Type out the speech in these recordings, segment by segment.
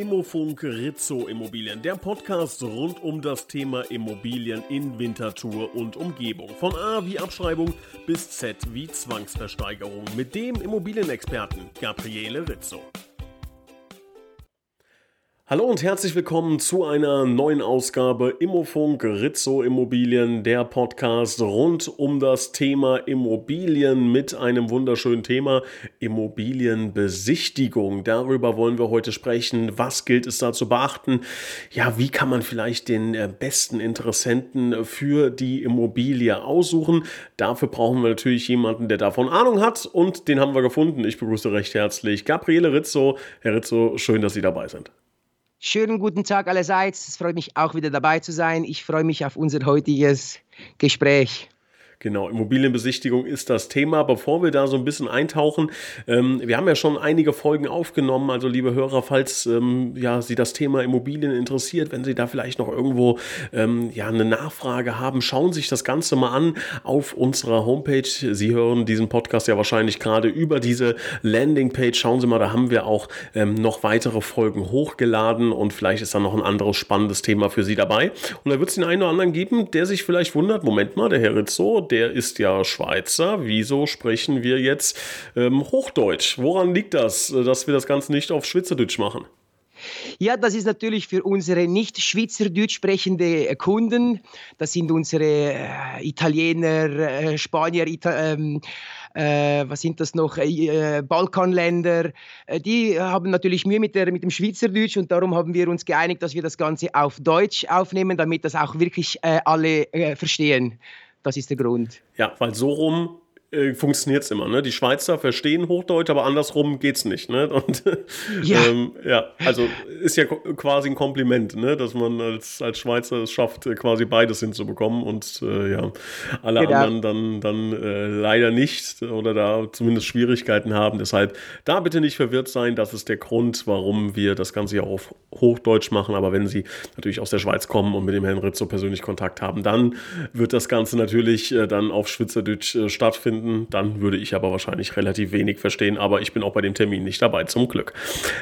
Immofunk Rizzo Immobilien, der Podcast rund um das Thema Immobilien in Winterthur und Umgebung. Von A wie Abschreibung bis Z wie Zwangsversteigerung mit dem Immobilienexperten Gabriele Rizzo. Hallo und herzlich willkommen zu einer neuen Ausgabe Immofunk Rizzo Immobilien, der Podcast rund um das Thema Immobilien mit einem wunderschönen Thema Immobilienbesichtigung. Darüber wollen wir heute sprechen. Was gilt es da zu beachten? Ja, wie kann man vielleicht den äh, besten Interessenten für die Immobilie aussuchen? Dafür brauchen wir natürlich jemanden, der davon Ahnung hat und den haben wir gefunden. Ich begrüße recht herzlich Gabriele Rizzo. Herr Rizzo, schön, dass Sie dabei sind. Schönen guten Tag allerseits. Es freut mich auch wieder dabei zu sein. Ich freue mich auf unser heutiges Gespräch. Genau, Immobilienbesichtigung ist das Thema. Bevor wir da so ein bisschen eintauchen, ähm, wir haben ja schon einige Folgen aufgenommen. Also liebe Hörer, falls ähm, ja, Sie das Thema Immobilien interessiert, wenn Sie da vielleicht noch irgendwo ähm, ja, eine Nachfrage haben, schauen Sie sich das Ganze mal an auf unserer Homepage. Sie hören diesen Podcast ja wahrscheinlich gerade über diese Landingpage. Schauen Sie mal, da haben wir auch ähm, noch weitere Folgen hochgeladen und vielleicht ist da noch ein anderes spannendes Thema für Sie dabei. Und da wird es den einen oder anderen geben, der sich vielleicht wundert, Moment mal, der Herr Rizzo, der ist ja Schweizer. Wieso sprechen wir jetzt ähm, Hochdeutsch? Woran liegt das, äh, dass wir das Ganze nicht auf Schweizerdeutsch machen? Ja, das ist natürlich für unsere nicht Schweizerdeutsch sprechende Kunden. Das sind unsere äh, Italiener, äh, Spanier, Ita ähm, äh, was sind das noch, äh, Balkanländer, äh, die haben natürlich Mühe mit, der, mit dem Schweizerdeutsch und darum haben wir uns geeinigt, dass wir das Ganze auf Deutsch aufnehmen, damit das auch wirklich äh, alle verstehen. Das ist der Grund. Ja, weil so rum äh, funktioniert es immer. Ne? Die Schweizer verstehen Hochdeutsch, aber andersrum geht es nicht. Ne? Und, ja. Ähm, ja, also ist ja quasi ein Kompliment, ne? dass man als, als Schweizer es schafft, äh, quasi beides hinzubekommen und äh, ja, alle genau. anderen dann, dann äh, leider nicht oder da zumindest Schwierigkeiten haben. Deshalb da bitte nicht verwirrt sein. Das ist der Grund, warum wir das Ganze ja auf Hochdeutsch machen. Aber wenn Sie natürlich aus der Schweiz kommen und mit dem Herrn Ritzo persönlich Kontakt haben, dann wird das Ganze natürlich äh, dann auf Schweizerdeutsch stattfinden finden. Dann würde ich aber wahrscheinlich relativ wenig verstehen, aber ich bin auch bei dem Termin nicht dabei, zum Glück.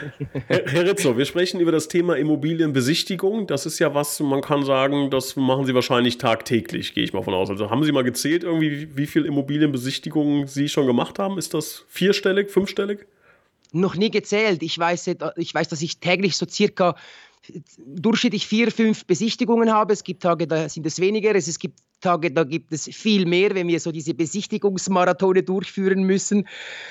Herr Rizzo, wir sprechen über das Thema Immobilienbesichtigung. Das ist ja was, man kann sagen, das machen Sie wahrscheinlich tagtäglich, gehe ich mal von aus. Also haben Sie mal gezählt, irgendwie, wie viele Immobilienbesichtigungen Sie schon gemacht haben? Ist das vierstellig, fünfstellig? Noch nie gezählt. Ich weiß, ich weiß, dass ich täglich so circa durchschnittlich vier, fünf Besichtigungen habe. Es gibt Tage, da sind es weniger. Es gibt Tage, da gibt es viel mehr, wenn wir so diese Besichtigungsmarathone durchführen müssen.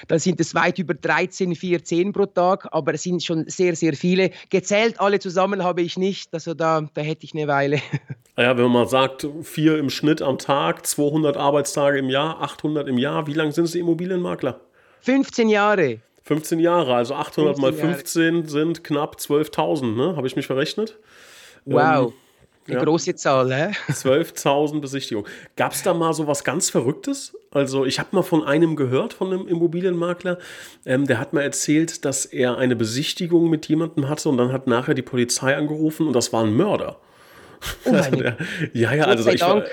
Dann sind es weit über 13, 14 pro Tag, aber es sind schon sehr, sehr viele. Gezählt alle zusammen habe ich nicht, also da, da hätte ich eine Weile. Naja, wenn man mal sagt, vier im Schnitt am Tag, 200 Arbeitstage im Jahr, 800 im Jahr, wie lange sind Sie Immobilienmakler? 15 Jahre. 15 Jahre, also 800 15 mal 15 Jahre. sind knapp 12.000, ne? Habe ich mich verrechnet? Wow. Ähm, eine ja. große Zahl, hä? 12.000 Besichtigungen. Gab es da mal so was ganz Verrücktes? Also, ich habe mal von einem gehört, von einem Immobilienmakler, ähm, der hat mir erzählt, dass er eine Besichtigung mit jemandem hatte und dann hat nachher die Polizei angerufen und das war ein Mörder. Oh also der, ja, ja, also ich war,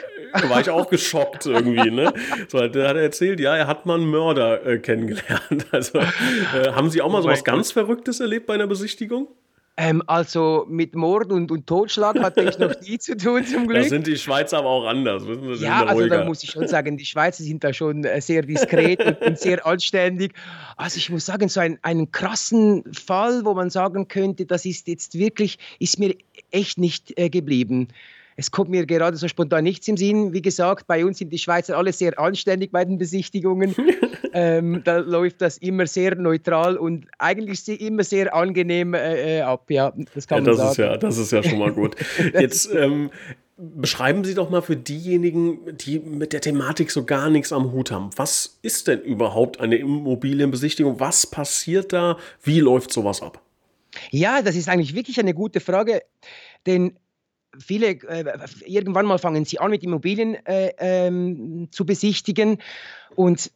war, ich auch geschockt irgendwie. Ne? So, der hat erzählt, ja, er hat mal einen Mörder äh, kennengelernt. Also, äh, haben Sie auch mal oh so was ganz Verrücktes erlebt bei einer Besichtigung? Ähm, also mit Mord und, und Totschlag hatte ich noch nie zu tun, zum Glück. Da sind die Schweizer aber auch anders. ja, also da muss ich schon sagen, die Schweizer sind da schon äh, sehr diskret und, und, sehr anständig. Also ich muss sagen, so ein, einen krassen Fall, wo man sagen könnte, das ist jetzt wirklich, ist mir echt nicht äh, geblieben. Es kommt mir gerade so spontan nichts im Sinn. Wie gesagt, bei uns sind die Schweizer alle sehr anständig bei den Besichtigungen. ähm, da läuft das immer sehr neutral und eigentlich immer sehr angenehm äh, äh ab. Ja, das kann ja, das man sagen. Ist ja, das ist ja schon mal gut. Jetzt ähm, beschreiben Sie doch mal für diejenigen, die mit der Thematik so gar nichts am Hut haben. Was ist denn überhaupt eine Immobilienbesichtigung? Was passiert da? Wie läuft sowas ab? Ja, das ist eigentlich wirklich eine gute Frage, denn viele, äh, irgendwann mal fangen sie an, mit Immobilien äh, ähm, zu besichtigen und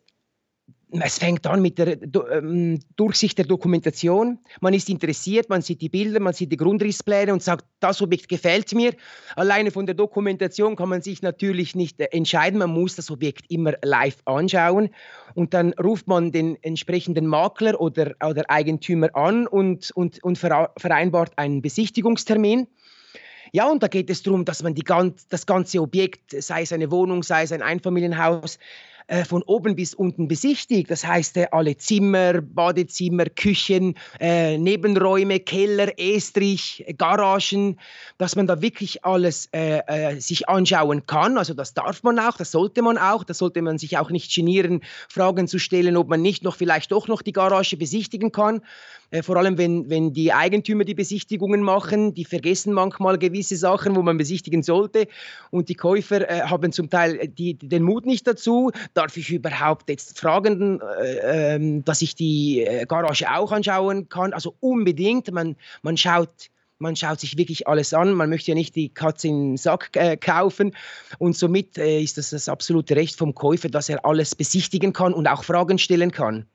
es fängt an mit der ähm, Durchsicht der Dokumentation. Man ist interessiert, man sieht die Bilder, man sieht die Grundrisspläne und sagt, das Objekt gefällt mir. Alleine von der Dokumentation kann man sich natürlich nicht äh, entscheiden. Man muss das Objekt immer live anschauen. Und dann ruft man den entsprechenden Makler oder, oder Eigentümer an und, und, und vereinbart einen Besichtigungstermin. Ja, und da geht es darum, dass man die, das ganze Objekt, sei es eine Wohnung, sei es ein Einfamilienhaus, äh, von oben bis unten besichtigt. Das heißt, äh, alle Zimmer, Badezimmer, Küchen, äh, Nebenräume, Keller, Estrich, Garagen, dass man da wirklich alles äh, äh, sich anschauen kann. Also das darf man auch, das sollte man auch. Da sollte man sich auch nicht genieren, Fragen zu stellen, ob man nicht noch vielleicht doch noch die Garage besichtigen kann. Äh, vor allem wenn, wenn die Eigentümer die Besichtigungen machen, die vergessen manchmal gewisse Sachen, wo man besichtigen sollte und die Käufer äh, haben zum Teil äh, die, den Mut nicht dazu. Darf ich überhaupt jetzt fragen, äh, ähm, dass ich die äh, Garage auch anschauen kann? Also unbedingt, man, man schaut man schaut sich wirklich alles an. Man möchte ja nicht die Katze im Sack äh, kaufen. Und somit äh, ist das das absolute Recht vom Käufer, dass er alles besichtigen kann und auch Fragen stellen kann.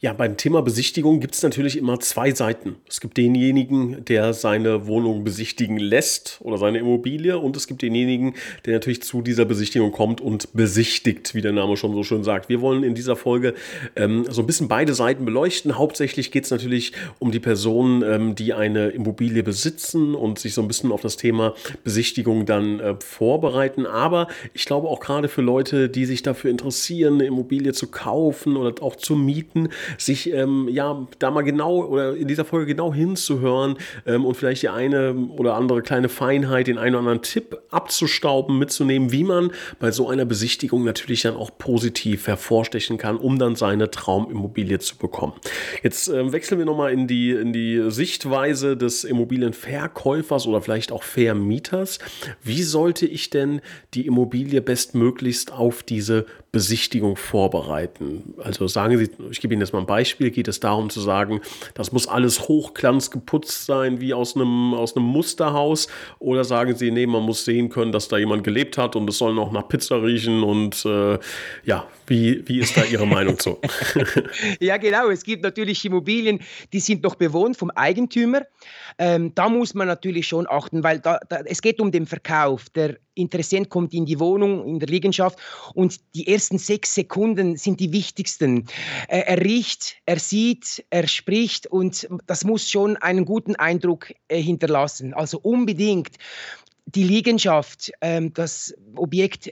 Ja, beim Thema Besichtigung gibt es natürlich immer zwei Seiten. Es gibt denjenigen, der seine Wohnung besichtigen lässt oder seine Immobilie und es gibt denjenigen, der natürlich zu dieser Besichtigung kommt und besichtigt, wie der Name schon so schön sagt. Wir wollen in dieser Folge ähm, so ein bisschen beide Seiten beleuchten. Hauptsächlich geht es natürlich um die Personen, ähm, die eine Immobilie besitzen und sich so ein bisschen auf das Thema Besichtigung dann äh, vorbereiten. Aber ich glaube auch gerade für Leute, die sich dafür interessieren, eine Immobilie zu kaufen oder auch zu mieten, sich ähm, ja da mal genau oder in dieser Folge genau hinzuhören ähm, und vielleicht die eine oder andere kleine Feinheit, den einen oder anderen Tipp abzustauben, mitzunehmen, wie man bei so einer Besichtigung natürlich dann auch positiv hervorstechen kann, um dann seine Traumimmobilie zu bekommen. Jetzt äh, wechseln wir nochmal in die, in die Sichtweise des Immobilienverkäufers oder vielleicht auch Vermieters. Wie sollte ich denn die Immobilie bestmöglichst auf diese Besichtigung vorbereiten? Also sagen Sie, ich gebe Ihnen jetzt mal ein Beispiel, geht es darum zu sagen, das muss alles hochglanz geputzt sein, wie aus einem, aus einem Musterhaus? Oder sagen Sie, nee, man muss sehen können, dass da jemand gelebt hat und es soll noch nach Pizza riechen und äh, ja, wie, wie ist da Ihre Meinung zu? ja, genau. Es gibt natürlich Immobilien, die sind noch bewohnt vom Eigentümer. Ähm, da muss man natürlich schon achten, weil da, da, es geht um den Verkauf. Der Interessent kommt in die Wohnung, in der Liegenschaft und die ersten sechs Sekunden sind die wichtigsten. Äh, er riecht, er sieht, er spricht und das muss schon einen guten Eindruck äh, hinterlassen. Also unbedingt die Liegenschaft, ähm, das Objekt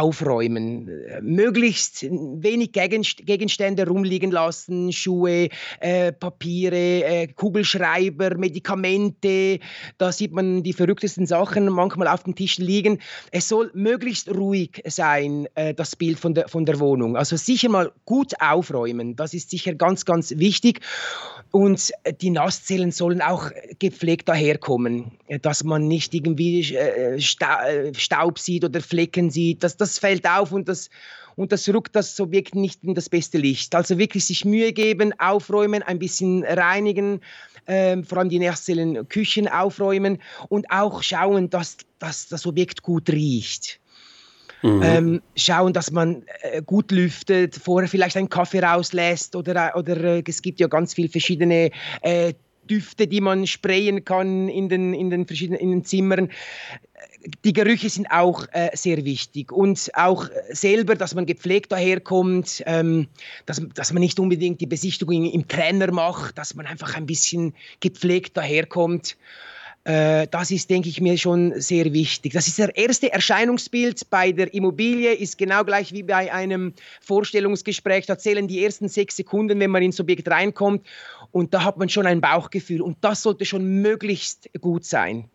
aufräumen, möglichst wenig Gegenstände rumliegen lassen, Schuhe, äh, Papiere, äh, Kugelschreiber, Medikamente, da sieht man die verrücktesten Sachen manchmal auf den Tischen liegen. Es soll möglichst ruhig sein, äh, das Bild von der, von der Wohnung. Also sicher mal gut aufräumen, das ist sicher ganz, ganz wichtig. Und die Nasszellen sollen auch gepflegt daherkommen, dass man nicht irgendwie äh, äh, Staub sieht oder Flecken sieht. Das, das fällt auf und das, und das rückt das Objekt nicht in das beste Licht. Also wirklich sich Mühe geben, aufräumen, ein bisschen reinigen, äh, vor allem die Nasszellen Küchen aufräumen und auch schauen, dass, dass das Objekt gut riecht. Mhm. Ähm, schauen, dass man äh, gut lüftet, vorher vielleicht einen Kaffee rauslässt oder, oder äh, es gibt ja ganz viele verschiedene äh, Düfte, die man sprayen kann in den, in den verschiedenen in den Zimmern. Die Gerüche sind auch äh, sehr wichtig und auch selber, dass man gepflegt daherkommt, ähm, dass, dass man nicht unbedingt die Besichtigung im Trainer macht, dass man einfach ein bisschen gepflegt daherkommt. Äh, das ist, denke ich mir, schon sehr wichtig. Das ist das erste Erscheinungsbild bei der Immobilie, ist genau gleich wie bei einem Vorstellungsgespräch. Da zählen die ersten sechs Sekunden, wenn man ins Objekt reinkommt. Und da hat man schon ein Bauchgefühl. Und das sollte schon möglichst gut sein.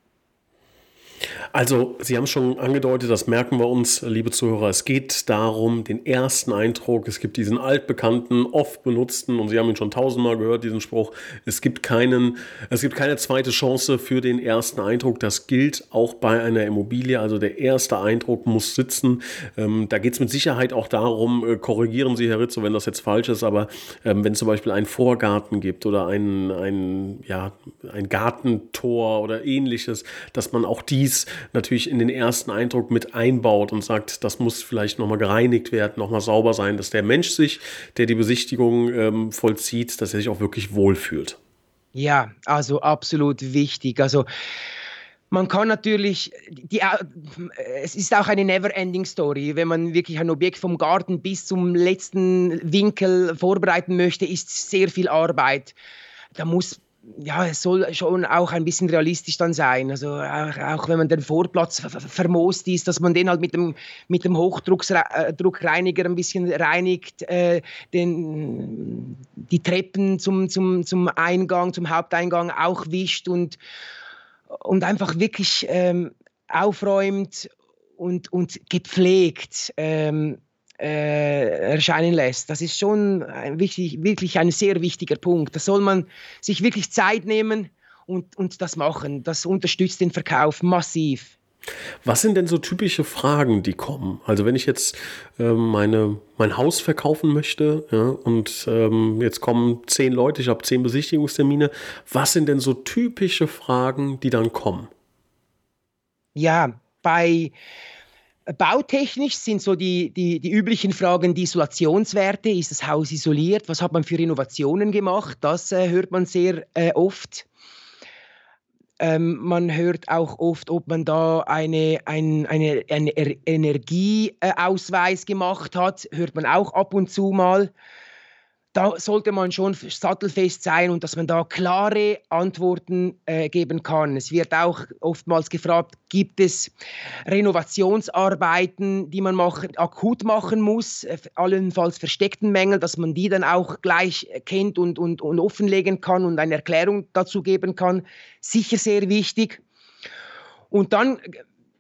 Also, Sie haben es schon angedeutet, das merken wir uns, liebe Zuhörer. Es geht darum, den ersten Eindruck. Es gibt diesen altbekannten, oft benutzten, und Sie haben ihn schon tausendmal gehört, diesen Spruch. Es gibt keinen, es gibt keine zweite Chance für den ersten Eindruck. Das gilt auch bei einer Immobilie. Also, der erste Eindruck muss sitzen. Ähm, da geht es mit Sicherheit auch darum, äh, korrigieren Sie, Herr Rizzo, wenn das jetzt falsch ist, aber ähm, wenn zum Beispiel einen Vorgarten gibt oder ein, ein, ja, ein Gartentor oder ähnliches, dass man auch die dies natürlich in den ersten Eindruck mit einbaut und sagt, das muss vielleicht nochmal gereinigt werden, nochmal sauber sein, dass der Mensch sich, der die Besichtigung ähm, vollzieht, dass er sich auch wirklich wohlfühlt. Ja, also absolut wichtig. Also man kann natürlich, die, es ist auch eine never-ending Story. Wenn man wirklich ein Objekt vom Garten bis zum letzten Winkel vorbereiten möchte, ist sehr viel Arbeit. Da muss ja, es soll schon auch ein bisschen realistisch dann sein. Also auch, auch wenn man den Vorplatz vermoost ist, dass man den halt mit dem, mit dem Hochdruckreiniger ein bisschen reinigt, äh, den, die Treppen zum, zum, zum Eingang, zum Haupteingang auch wischt und, und einfach wirklich ähm, aufräumt und, und gepflegt. Ähm, äh, erscheinen lässt. Das ist schon ein wichtig, wirklich ein sehr wichtiger Punkt. Da soll man sich wirklich Zeit nehmen und, und das machen. Das unterstützt den Verkauf massiv. Was sind denn so typische Fragen, die kommen? Also wenn ich jetzt äh, meine, mein Haus verkaufen möchte ja, und ähm, jetzt kommen zehn Leute, ich habe zehn Besichtigungstermine, was sind denn so typische Fragen, die dann kommen? Ja, bei Bautechnisch sind so die, die, die üblichen Fragen die Isolationswerte. Ist das Haus isoliert? Was hat man für Innovationen gemacht? Das äh, hört man sehr äh, oft. Ähm, man hört auch oft, ob man da eine, ein, eine, einen Energieausweis gemacht hat. Hört man auch ab und zu mal da sollte man schon sattelfest sein und dass man da klare Antworten äh, geben kann. Es wird auch oftmals gefragt, gibt es Renovationsarbeiten, die man machen, akut machen muss, äh, allenfalls versteckten Mängel, dass man die dann auch gleich kennt und, und, und offenlegen kann und eine Erklärung dazu geben kann. Sicher sehr wichtig. Und dann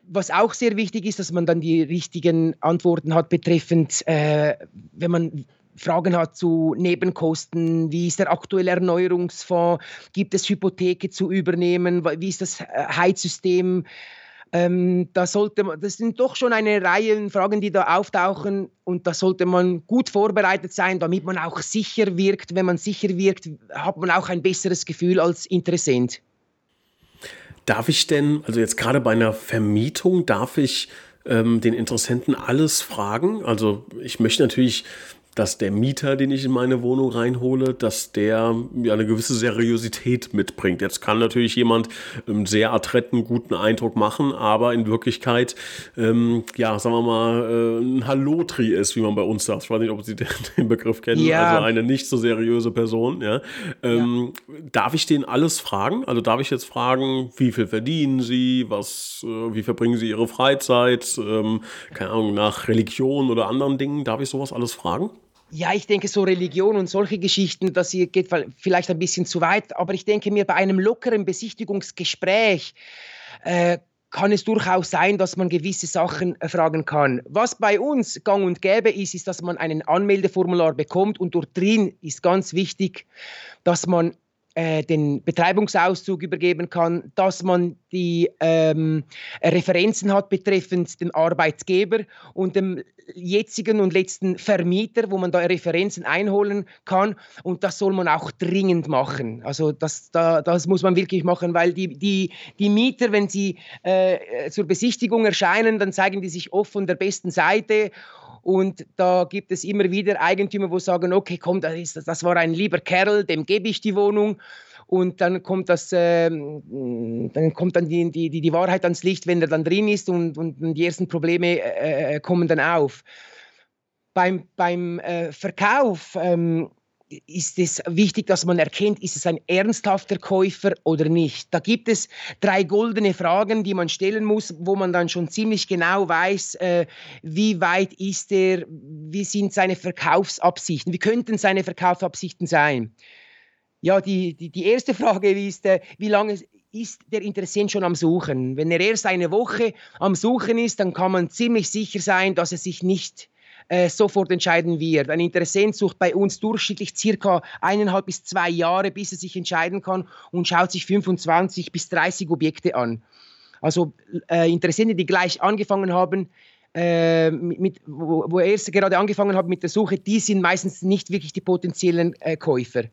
was auch sehr wichtig ist, dass man dann die richtigen Antworten hat betreffend, äh, wenn man Fragen hat zu Nebenkosten, wie ist der aktuelle Erneuerungsfonds, gibt es Hypotheke zu übernehmen, wie ist das äh, Heizsystem. Ähm, da sollte man, das sind doch schon eine Reihe Fragen, die da auftauchen und da sollte man gut vorbereitet sein, damit man auch sicher wirkt. Wenn man sicher wirkt, hat man auch ein besseres Gefühl als Interessent. Darf ich denn, also jetzt gerade bei einer Vermietung, darf ich ähm, den Interessenten alles fragen? Also ich möchte natürlich dass der Mieter, den ich in meine Wohnung reinhole, dass der ja eine gewisse Seriosität mitbringt. Jetzt kann natürlich jemand einen sehr adretten, guten Eindruck machen, aber in Wirklichkeit, ähm, ja, sagen wir mal, äh, ein Hallotri ist, wie man bei uns sagt. Ich weiß nicht, ob Sie den, den Begriff kennen. Ja. Also eine nicht so seriöse Person. Ja. Ähm, ja. Darf ich den alles fragen? Also darf ich jetzt fragen, wie viel verdienen Sie, was, äh, wie verbringen Sie Ihre Freizeit, ähm, keine Ahnung, nach Religion oder anderen Dingen? Darf ich sowas alles fragen? Ja, ich denke, so Religion und solche Geschichten, das geht vielleicht ein bisschen zu weit, aber ich denke mir, bei einem lockeren Besichtigungsgespräch äh, kann es durchaus sein, dass man gewisse Sachen äh, fragen kann. Was bei uns gang und gäbe ist, ist, dass man einen Anmeldeformular bekommt und dort drin ist ganz wichtig, dass man äh, den Betreibungsauszug übergeben kann, dass man die ähm, Referenzen hat betreffend den Arbeitgeber und dem jetzigen und letzten Vermieter, wo man da Referenzen einholen kann. Und das soll man auch dringend machen. Also das, da, das muss man wirklich machen, weil die, die, die Mieter, wenn sie äh, zur Besichtigung erscheinen, dann zeigen die sich oft von der besten Seite und da gibt es immer wieder Eigentümer, wo sagen, okay, komm, das, ist, das war ein lieber Kerl, dem gebe ich die Wohnung. Und dann kommt das, äh, dann kommt dann die, die, die Wahrheit ans Licht, wenn er dann drin ist und, und die ersten Probleme äh, äh, kommen dann auf. Beim, beim äh, Verkauf ähm, ist es wichtig, dass man erkennt, ist es ein ernsthafter Käufer oder nicht. Da gibt es drei goldene Fragen, die man stellen muss, wo man dann schon ziemlich genau weiß, äh, wie weit ist er, wie sind seine Verkaufsabsichten, wie könnten seine Verkaufsabsichten sein. Ja, die, die, die erste Frage ist, äh, wie lange ist der Interessent schon am Suchen? Wenn er erst eine Woche am Suchen ist, dann kann man ziemlich sicher sein, dass er sich nicht äh, sofort entscheiden wird. Ein Interessent sucht bei uns durchschnittlich circa eineinhalb bis zwei Jahre, bis er sich entscheiden kann und schaut sich 25 bis 30 Objekte an. Also äh, Interessenten, die gleich angefangen haben, äh, mit, wo, wo er gerade angefangen hat mit der Suche, die sind meistens nicht wirklich die potenziellen äh, Käufer.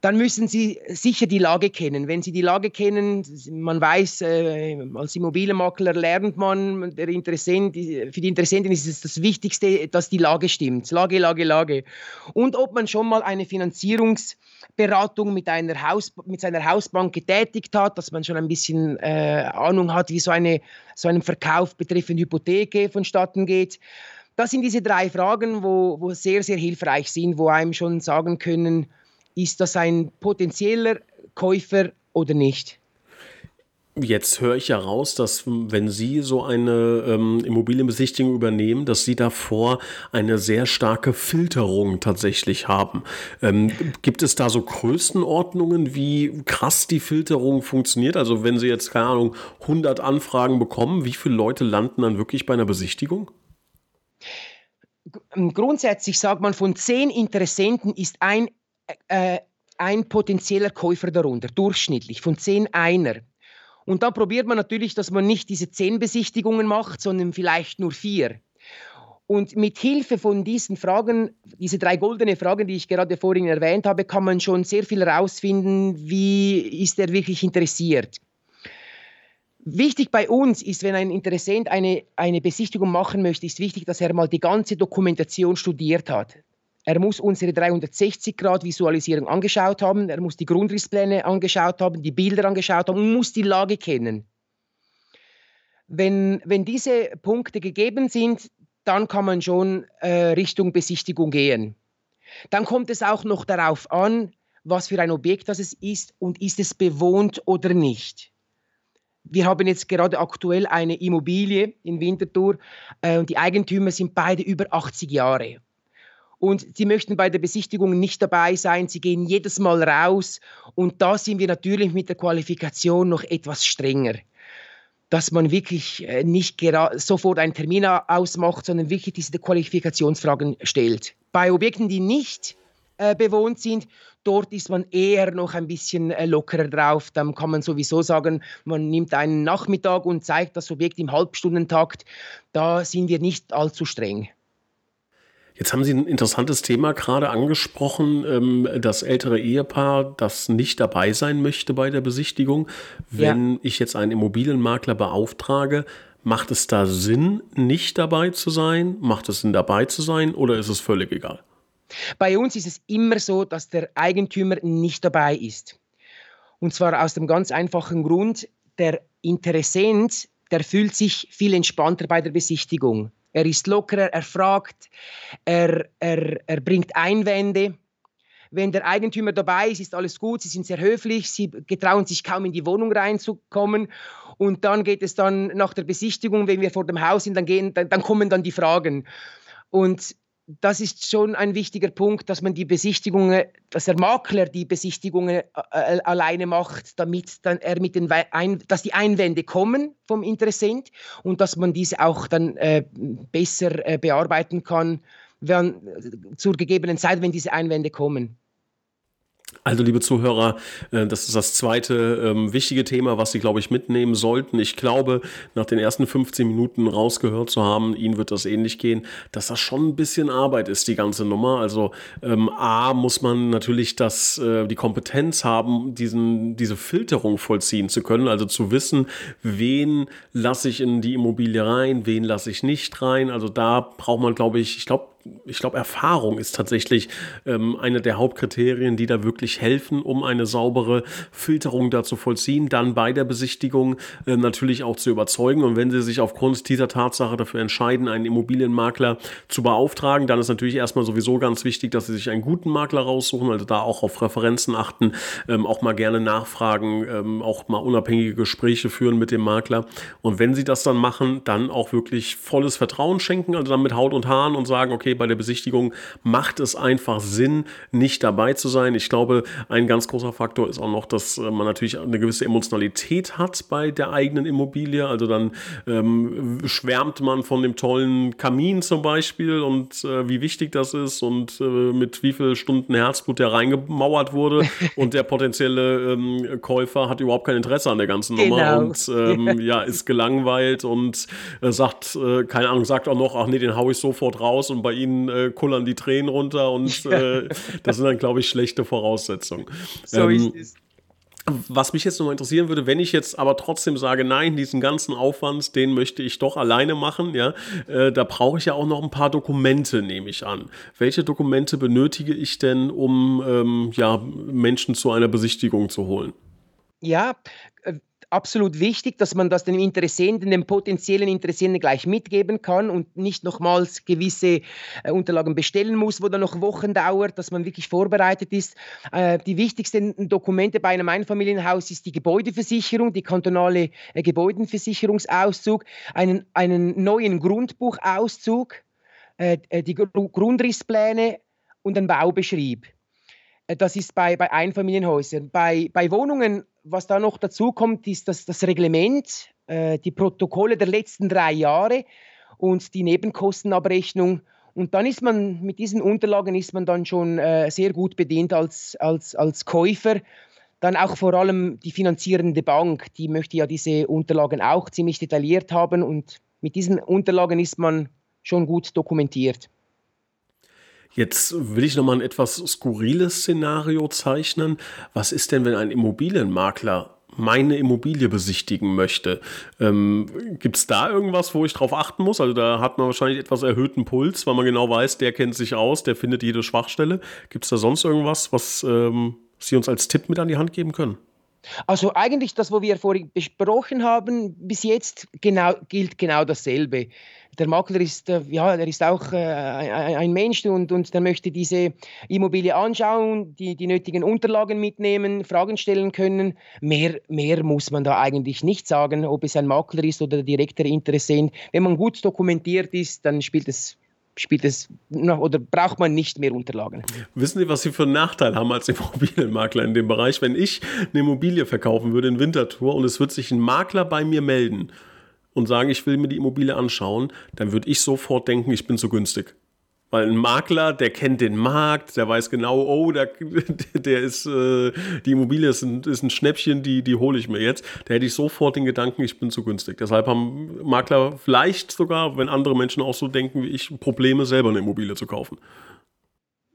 Dann müssen Sie sicher die Lage kennen. Wenn Sie die Lage kennen, man weiß, äh, als Immobilienmakler lernt man, der Interessent, für die Interessenten ist es das Wichtigste, dass die Lage stimmt. Lage, Lage, Lage. Und ob man schon mal eine Finanzierungsberatung mit, einer Haus, mit seiner Hausbank getätigt hat, dass man schon ein bisschen äh, Ahnung hat, wie so, eine, so ein Verkauf betreffend Hypotheke vonstatten geht. Das sind diese drei Fragen, wo, wo sehr, sehr hilfreich sind, wo einem schon sagen können, ist das ein potenzieller Käufer oder nicht? Jetzt höre ich ja raus, dass wenn Sie so eine ähm, Immobilienbesichtigung übernehmen, dass Sie davor eine sehr starke Filterung tatsächlich haben. Ähm, gibt es da so Größenordnungen, wie krass die Filterung funktioniert? Also wenn Sie jetzt, keine Ahnung, 100 Anfragen bekommen, wie viele Leute landen dann wirklich bei einer Besichtigung? Grundsätzlich sagt man, von zehn Interessenten ist ein äh, ein potenzieller Käufer darunter, durchschnittlich, von zehn einer. Und dann probiert man natürlich, dass man nicht diese zehn Besichtigungen macht, sondern vielleicht nur vier. Und mit Hilfe von diesen Fragen, diese drei goldene Fragen, die ich gerade vorhin erwähnt habe, kann man schon sehr viel herausfinden, wie ist er wirklich interessiert. Wichtig bei uns ist, wenn ein Interessent eine, eine Besichtigung machen möchte, ist wichtig, dass er mal die ganze Dokumentation studiert hat. Er muss unsere 360-Grad-Visualisierung angeschaut haben, er muss die Grundrisspläne angeschaut haben, die Bilder angeschaut haben und muss die Lage kennen. Wenn, wenn diese Punkte gegeben sind, dann kann man schon äh, Richtung Besichtigung gehen. Dann kommt es auch noch darauf an, was für ein Objekt das ist und ist es bewohnt oder nicht. Wir haben jetzt gerade aktuell eine Immobilie in Winterthur äh, und die Eigentümer sind beide über 80 Jahre und sie möchten bei der Besichtigung nicht dabei sein. Sie gehen jedes Mal raus und da sind wir natürlich mit der Qualifikation noch etwas strenger. Dass man wirklich äh, nicht sofort einen Termin ausmacht, sondern wirklich diese Qualifikationsfragen stellt. Bei Objekten, die nicht äh, bewohnt sind, dort ist man eher noch ein bisschen äh, lockerer drauf. Dann kann man sowieso sagen, man nimmt einen Nachmittag und zeigt das Objekt im Halbstundentakt. Da sind wir nicht allzu streng. Jetzt haben Sie ein interessantes Thema gerade angesprochen, ähm, das ältere Ehepaar, das nicht dabei sein möchte bei der Besichtigung. Wenn ja. ich jetzt einen Immobilienmakler beauftrage, macht es da Sinn, nicht dabei zu sein? Macht es Sinn, dabei zu sein oder ist es völlig egal? Bei uns ist es immer so, dass der Eigentümer nicht dabei ist. Und zwar aus dem ganz einfachen Grund, der Interessent, der fühlt sich viel entspannter bei der Besichtigung. Er ist lockerer, er fragt, er, er, er bringt Einwände. Wenn der Eigentümer dabei ist, ist alles gut, sie sind sehr höflich, sie getrauen sich kaum in die Wohnung reinzukommen. Und dann geht es dann nach der Besichtigung, wenn wir vor dem Haus sind, dann, gehen, dann, dann kommen dann die Fragen. Und das ist schon ein wichtiger Punkt, dass man die Besichtigungen, dass der Makler die Besichtigungen äh, äh alleine macht, damit dann er mit den ein, dass die Einwände kommen vom Interessent und dass man diese auch dann äh, besser äh, bearbeiten kann, wenn, zur gegebenen Zeit, wenn diese Einwände kommen. Also, liebe Zuhörer, äh, das ist das zweite ähm, wichtige Thema, was Sie, glaube ich, mitnehmen sollten. Ich glaube, nach den ersten 15 Minuten rausgehört zu haben, Ihnen wird das ähnlich gehen, dass das schon ein bisschen Arbeit ist, die ganze Nummer. Also, ähm, A, muss man natürlich das, äh, die Kompetenz haben, diesen, diese Filterung vollziehen zu können, also zu wissen, wen lasse ich in die Immobilie rein, wen lasse ich nicht rein. Also, da braucht man, glaube ich, ich glaube, ich glaube, Erfahrung ist tatsächlich ähm, eine der Hauptkriterien, die da wirklich helfen, um eine saubere Filterung da zu vollziehen, dann bei der Besichtigung äh, natürlich auch zu überzeugen. Und wenn Sie sich aufgrund dieser Tatsache dafür entscheiden, einen Immobilienmakler zu beauftragen, dann ist natürlich erstmal sowieso ganz wichtig, dass Sie sich einen guten Makler raussuchen, also da auch auf Referenzen achten, ähm, auch mal gerne nachfragen, ähm, auch mal unabhängige Gespräche führen mit dem Makler. Und wenn Sie das dann machen, dann auch wirklich volles Vertrauen schenken, also dann mit Haut und Haaren und sagen, okay, bei der Besichtigung macht es einfach Sinn, nicht dabei zu sein. Ich glaube, ein ganz großer Faktor ist auch noch, dass äh, man natürlich eine gewisse Emotionalität hat bei der eigenen Immobilie. Also dann ähm, schwärmt man von dem tollen Kamin zum Beispiel und äh, wie wichtig das ist und äh, mit wie viel Stunden Herzblut der reingemauert wurde. und der potenzielle ähm, Käufer hat überhaupt kein Interesse an der ganzen Nummer genau. und ähm, ja, ist gelangweilt und äh, sagt, äh, keine Ahnung, sagt auch noch, ach nee, den haue ich sofort raus und bei Ihnen ihnen äh, kullern die Tränen runter und äh, das sind dann, glaube ich, schlechte Voraussetzungen. So ähm, ist es. Was mich jetzt nochmal interessieren würde, wenn ich jetzt aber trotzdem sage, nein, diesen ganzen Aufwand, den möchte ich doch alleine machen, ja, äh, da brauche ich ja auch noch ein paar Dokumente, nehme ich an. Welche Dokumente benötige ich denn, um ähm, ja, Menschen zu einer Besichtigung zu holen? Ja, äh, absolut wichtig, dass man das dem Interessenten, dem potenziellen Interessenten gleich mitgeben kann und nicht nochmals gewisse äh, Unterlagen bestellen muss, wo dann noch Wochen dauert, dass man wirklich vorbereitet ist. Äh, die wichtigsten Dokumente bei einem Einfamilienhaus ist die Gebäudeversicherung, die kantonale äh, Gebäudenversicherungsauszug, einen, einen neuen Grundbuchauszug, äh, äh die Grundrisspläne und ein Baubeschrieb. Äh, das ist bei, bei Einfamilienhäusern. Bei, bei Wohnungen was da noch dazu kommt, ist das, das Reglement, äh, die Protokolle der letzten drei Jahre und die Nebenkostenabrechnung. Und dann ist man mit diesen Unterlagen ist man dann schon äh, sehr gut bedient als, als, als Käufer. Dann auch vor allem die finanzierende Bank, die möchte ja diese Unterlagen auch ziemlich detailliert haben und mit diesen Unterlagen ist man schon gut dokumentiert. Jetzt will ich nochmal ein etwas skurriles Szenario zeichnen. Was ist denn, wenn ein Immobilienmakler meine Immobilie besichtigen möchte. Ähm, Gibt es da irgendwas, wo ich drauf achten muss? Also da hat man wahrscheinlich etwas erhöhten Puls, weil man genau weiß, der kennt sich aus, der findet jede Schwachstelle. Gibt es da sonst irgendwas, was ähm, Sie uns als Tipp mit an die Hand geben können? Also eigentlich das, was wir vorhin besprochen haben, bis jetzt genau, gilt genau dasselbe der Makler ist, äh, ja, der ist auch äh, ein Mensch und, und der möchte diese Immobilie anschauen, die, die nötigen Unterlagen mitnehmen, Fragen stellen können. Mehr, mehr muss man da eigentlich nicht sagen, ob es ein Makler ist oder direkter Interessent. Wenn man gut dokumentiert ist, dann spielt es spielt es oder braucht man nicht mehr Unterlagen. Wissen Sie, was Sie für einen Nachteil haben als Immobilienmakler in dem Bereich? Wenn ich eine Immobilie verkaufen würde in Winterthur und es wird sich ein Makler bei mir melden und sagen, ich will mir die Immobilie anschauen, dann würde ich sofort denken, ich bin zu günstig. Weil ein Makler, der kennt den Markt, der weiß genau, oh, der, der ist, äh, die Immobilie ist ein, ist ein Schnäppchen, die, die hole ich mir jetzt. Da hätte ich sofort den Gedanken, ich bin zu günstig. Deshalb haben Makler vielleicht sogar, wenn andere Menschen auch so denken wie ich, Probleme, selber eine Immobilie zu kaufen.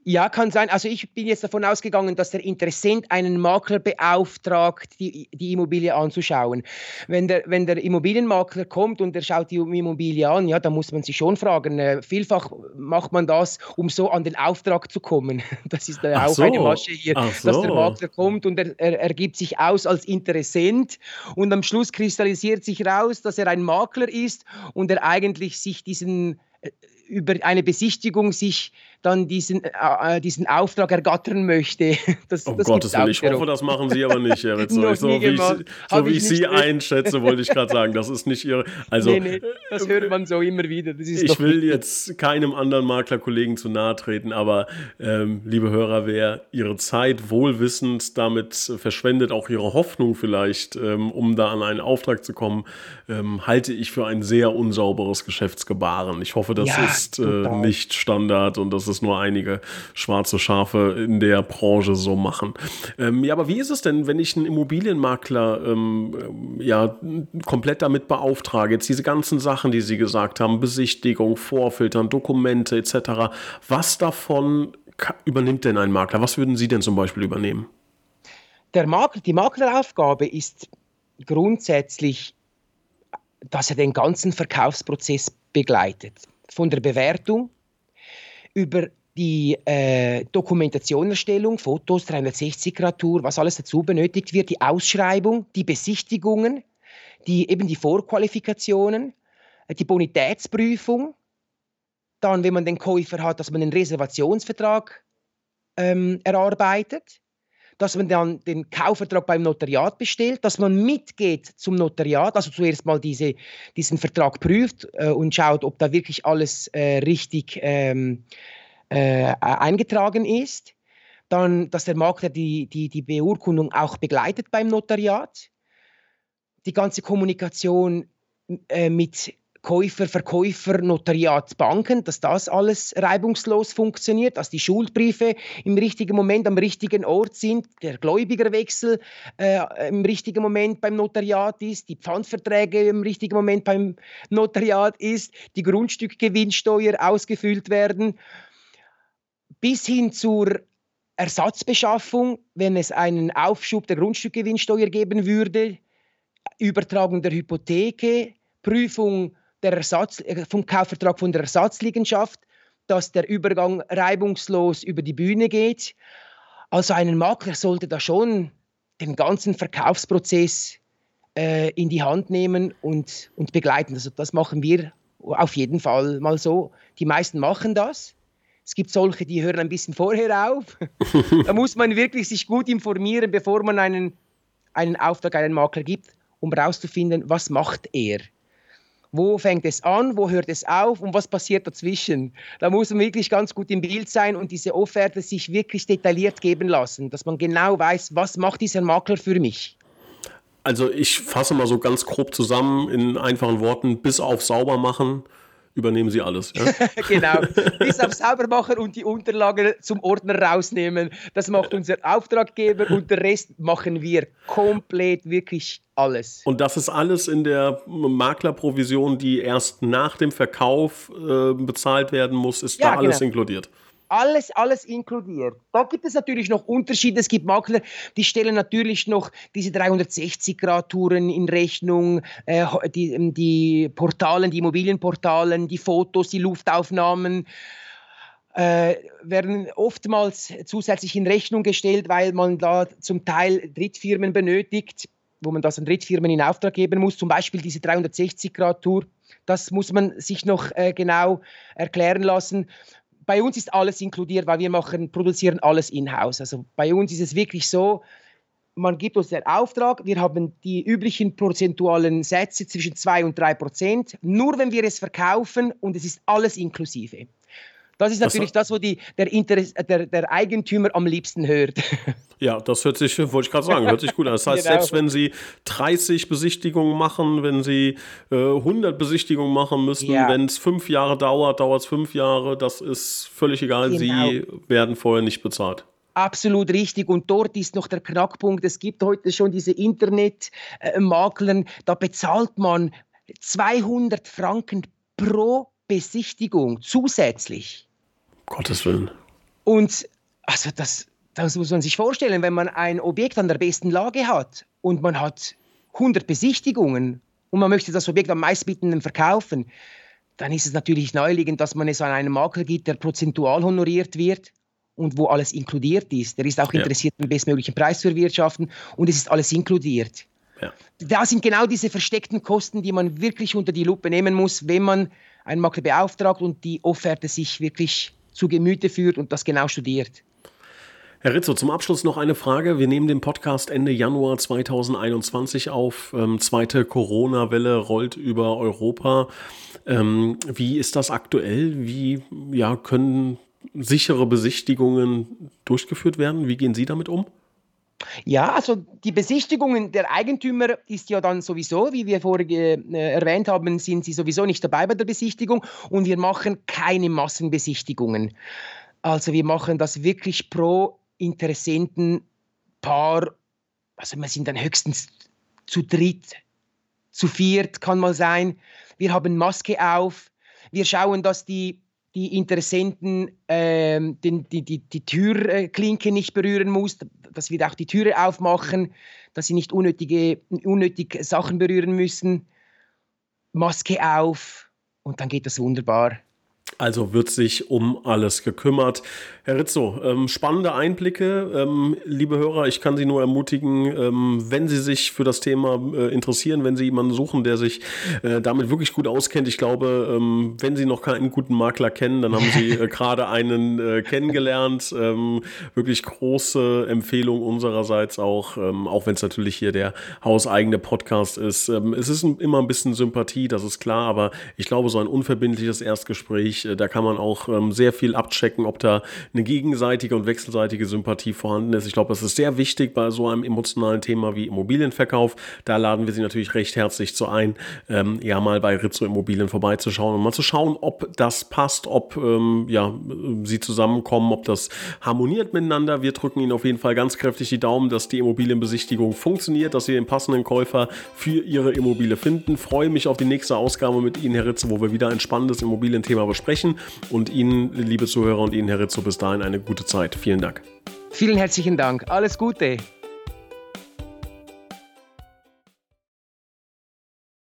Ja, kann sein. Also ich bin jetzt davon ausgegangen, dass der Interessent einen Makler beauftragt, die, die Immobilie anzuschauen. Wenn der, wenn der Immobilienmakler kommt und er schaut die Immobilie an, ja, dann muss man sich schon fragen. Äh, vielfach macht man das, um so an den Auftrag zu kommen. Das ist äh, auch so. eine Masche hier, so. dass der Makler kommt und er, er, er gibt sich aus als Interessent und am Schluss kristallisiert sich raus, dass er ein Makler ist und er eigentlich sich diesen äh, über eine Besichtigung sich dann diesen, äh, äh, diesen Auftrag ergattern möchte. Das, um das Gottes Willen, ich hoffe, das machen Sie aber nicht, Herr Ritzler. so wie ich, so wie ich, ich Sie einschätze, wollte ich gerade sagen, das ist nicht Ihre... Also, nee, nee, das hört man so immer wieder. ich will wichtig. jetzt keinem anderen Maklerkollegen zu nahe treten, aber ähm, liebe Hörer, wer Ihre Zeit wohlwissend damit verschwendet, auch Ihre Hoffnung vielleicht, ähm, um da an einen Auftrag zu kommen, ähm, halte ich für ein sehr unsauberes Geschäftsgebaren. Ich hoffe, das ja, ist äh, nicht Standard und das ist es nur einige schwarze Schafe in der Branche so machen. Ähm, ja, aber wie ist es denn, wenn ich einen Immobilienmakler ähm, ja, komplett damit beauftrage? Jetzt diese ganzen Sachen, die Sie gesagt haben, Besichtigung, Vorfiltern, Dokumente etc. Was davon übernimmt denn ein Makler? Was würden Sie denn zum Beispiel übernehmen? Der Makler, die Makleraufgabe ist grundsätzlich, dass er den ganzen Verkaufsprozess begleitet. Von der Bewertung über die äh, Dokumentationerstellung, Fotos, 360-Grad-Tour, was alles dazu benötigt wird, die Ausschreibung, die Besichtigungen, die, eben die Vorqualifikationen, äh, die Bonitätsprüfung, dann, wenn man den Käufer hat, dass man den Reservationsvertrag ähm, erarbeitet, dass man dann den Kaufvertrag beim Notariat bestellt, dass man mitgeht zum Notariat, also zuerst mal diese, diesen Vertrag prüft äh, und schaut, ob da wirklich alles äh, richtig ähm, äh, eingetragen ist. Dann, dass der Makler die, die, die Beurkundung auch begleitet beim Notariat. Die ganze Kommunikation äh, mit Käufer, Verkäufer, Notariat, Banken, dass das alles reibungslos funktioniert, dass die Schuldbriefe im richtigen Moment am richtigen Ort sind, der Gläubigerwechsel äh, im richtigen Moment beim Notariat ist, die Pfandverträge im richtigen Moment beim Notariat ist, die Grundstückgewinnsteuer ausgefüllt werden, bis hin zur Ersatzbeschaffung, wenn es einen Aufschub der Grundstückgewinnsteuer geben würde, Übertragung der Hypotheke, Prüfung der Ersatz, äh, vom Kaufvertrag von der Ersatzliegenschaft, dass der Übergang reibungslos über die Bühne geht. Also ein Makler sollte da schon den ganzen Verkaufsprozess äh, in die Hand nehmen und, und begleiten. Also das machen wir auf jeden Fall mal so. Die meisten machen das. Es gibt solche, die hören ein bisschen vorher auf. da muss man wirklich sich gut informieren, bevor man einen, einen Auftrag an einen Makler gibt, um herauszufinden, was macht er. Wo fängt es an, wo hört es auf und was passiert dazwischen? Da muss man wirklich ganz gut im Bild sein und diese Offerte sich wirklich detailliert geben lassen, dass man genau weiß, was macht dieser Makler für mich. Also ich fasse mal so ganz grob zusammen in einfachen Worten, bis auf sauber machen übernehmen Sie alles. Ja? genau. Bis auf Saubermacher und die Unterlagen zum Ordner rausnehmen. Das macht unser Auftraggeber und der Rest machen wir komplett wirklich alles. Und das ist alles in der Maklerprovision, die erst nach dem Verkauf äh, bezahlt werden muss, ist ja, da alles genau. inkludiert alles, alles inkludiert. Da gibt es natürlich noch Unterschiede. Es gibt Makler, die stellen natürlich noch diese 360-Grad-Touren in Rechnung, äh, die, ähm, die Portalen, die Immobilienportalen, die Fotos, die Luftaufnahmen. Äh, werden oftmals zusätzlich in Rechnung gestellt, weil man da zum Teil Drittfirmen benötigt, wo man das an Drittfirmen in Auftrag geben muss, zum Beispiel diese 360-Grad-Tour. Das muss man sich noch äh, genau erklären lassen bei uns ist alles inkludiert, weil wir machen, produzieren alles in-house. Also bei uns ist es wirklich so, man gibt uns den Auftrag, wir haben die üblichen prozentualen Sätze zwischen 2 und 3 Prozent, nur wenn wir es verkaufen und es ist alles inklusive. Das ist natürlich das, das wo die, der, Interess, der, der Eigentümer am liebsten hört. Ja, das hört sich, wollte ich gerade sagen, hört sich gut an. Das heißt, genau. selbst wenn Sie 30 Besichtigungen machen, wenn Sie äh, 100 Besichtigungen machen müssen, ja. wenn es fünf Jahre dauert, dauert es fünf Jahre, das ist völlig egal. Genau. Sie werden vorher nicht bezahlt. Absolut richtig. Und dort ist noch der Knackpunkt. Es gibt heute schon diese Internetmakler, da bezahlt man 200 Franken pro Besichtigung zusätzlich. Gottes Willen. Und also das, das muss man sich vorstellen, wenn man ein Objekt an der besten Lage hat und man hat 100 Besichtigungen und man möchte das Objekt am meistbietenden verkaufen, dann ist es natürlich naheliegend, dass man es an einen Makler gibt, der prozentual honoriert wird und wo alles inkludiert ist. Der ist auch ja. interessiert, den bestmöglichen Preis zu erwirtschaften und es ist alles inkludiert. Ja. Da sind genau diese versteckten Kosten, die man wirklich unter die Lupe nehmen muss, wenn man einen Makler beauftragt und die Offerte sich wirklich zu Gemüte führt und das genau studiert. Herr Rizzo, zum Abschluss noch eine Frage. Wir nehmen den Podcast Ende Januar 2021 auf. Ähm, zweite Corona-Welle rollt über Europa. Ähm, wie ist das aktuell? Wie ja, können sichere Besichtigungen durchgeführt werden? Wie gehen Sie damit um? Ja, also die Besichtigungen der Eigentümer ist ja dann sowieso, wie wir vorher äh, erwähnt haben, sind sie sowieso nicht dabei bei der Besichtigung und wir machen keine Massenbesichtigungen. Also wir machen das wirklich pro Interessentenpaar, also wir sind dann höchstens zu dritt, zu viert kann mal sein. Wir haben Maske auf, wir schauen, dass die die Interessenten ähm, den, die, die, die Türklinke nicht berühren muss, dass wir auch die Türe aufmachen, dass sie nicht unnötige, unnötig Sachen berühren müssen. Maske auf und dann geht das wunderbar. Also wird sich um alles gekümmert. Herr Rizzo, ähm, spannende Einblicke. Ähm, liebe Hörer, ich kann Sie nur ermutigen, ähm, wenn Sie sich für das Thema äh, interessieren, wenn Sie jemanden suchen, der sich äh, damit wirklich gut auskennt. Ich glaube, ähm, wenn Sie noch keinen guten Makler kennen, dann haben Sie äh, gerade einen äh, kennengelernt. Ähm, wirklich große Empfehlung unsererseits auch, ähm, auch wenn es natürlich hier der hauseigene Podcast ist. es ist immer ein bisschen Sympathie, das ist klar, aber ich glaube, so ein unverbindliches Erstgespräch wichtig. Äh, da kann man auch ähm, sehr viel abchecken, ob da eine gegenseitige und wechselseitige Sympathie vorhanden ist. Ich glaube, das ist sehr wichtig bei so einem emotionalen Thema wie Immobilienverkauf. Da laden wir Sie natürlich recht herzlich zu ein, ähm, ja mal bei Rizzo Immobilien vorbeizuschauen und mal zu schauen, ob das passt, ob ähm, ja, Sie zusammenkommen, ob das harmoniert miteinander. Wir drücken Ihnen auf jeden Fall ganz kräftig die Daumen, dass die Immobilienbesichtigung funktioniert, dass Sie den passenden Käufer für Ihre Immobilie finden. Freue mich auf die nächste Ausgabe mit Ihnen, Herr Ritze, wo wir wieder ein spannendes Immobilienthema besprechen. Und Ihnen, liebe Zuhörer und Ihnen, Herr Ritze, bis dahin eine gute Zeit. Vielen Dank. Vielen herzlichen Dank. Alles Gute.